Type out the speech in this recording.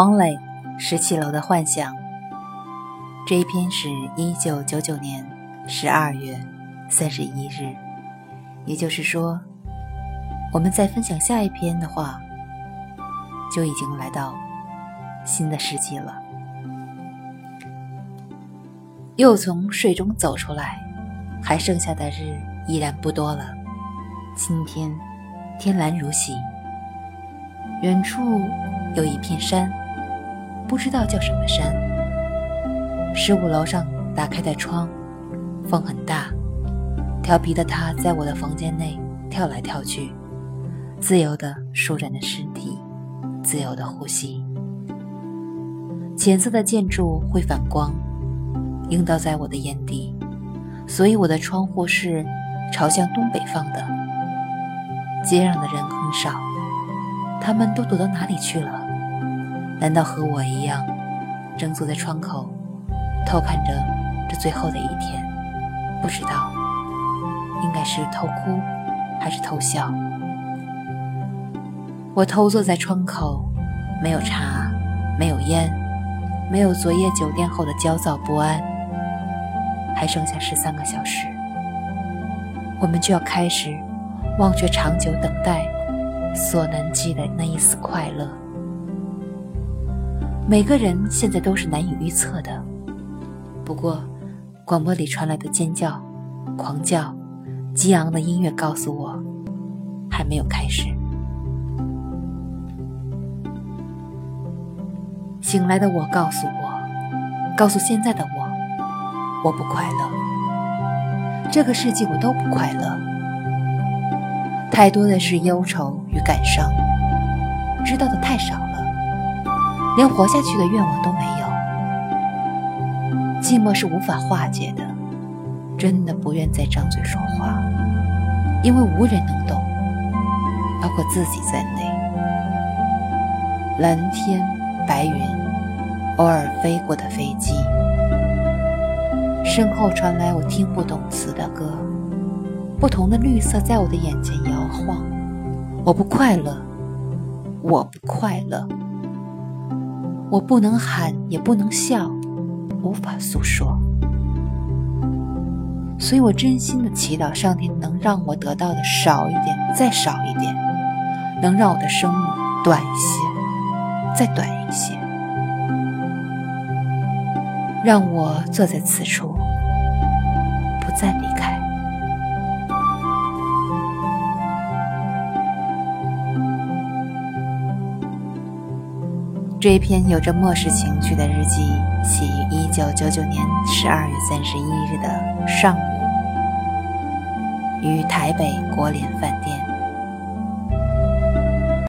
黄磊十七楼的幻想。这一篇是一九九九年十二月三十一日，也就是说，我们在分享下一篇的话，就已经来到新的世纪了。又从睡中走出来，还剩下的日依然不多了。今天天蓝如洗，远处有一片山。不知道叫什么山。十五楼上打开的窗，风很大，调皮的他在我的房间内跳来跳去，自由的舒展着身体，自由的呼吸。浅色的建筑会反光，映到在我的眼底，所以我的窗户是朝向东北方的。街上的人很少，他们都躲到哪里去了？难道和我一样，正坐在窗口，偷看着这最后的一天？不知道，应该是偷哭，还是偷笑？我偷坐在窗口，没有茶，没有烟，没有昨夜酒店后的焦躁不安。还剩下十三个小时，我们就要开始忘却长久等待所能记的那一丝快乐。每个人现在都是难以预测的。不过，广播里传来的尖叫、狂叫、激昂的音乐告诉我，还没有开始。醒来的我告诉我，告诉现在的我，我不快乐。这个世纪我都不快乐，太多的是忧愁与感伤，知道的太少。连活下去的愿望都没有，寂寞是无法化解的。真的不愿再张嘴说话，因为无人能懂，包括自己在内。蓝天白云，偶尔飞过的飞机，身后传来我听不懂词的歌，不同的绿色在我的眼前摇晃。我不快乐，我不快乐。我不能喊，也不能笑，无法诉说，所以我真心的祈祷上天能让我得到的少一点，再少一点，能让我的生命短一些，再短一些，让我坐在此处，不再离开。这一篇有着末世情绪的日记，写于一九九九年十二月三十一日的上午，于台北国联饭。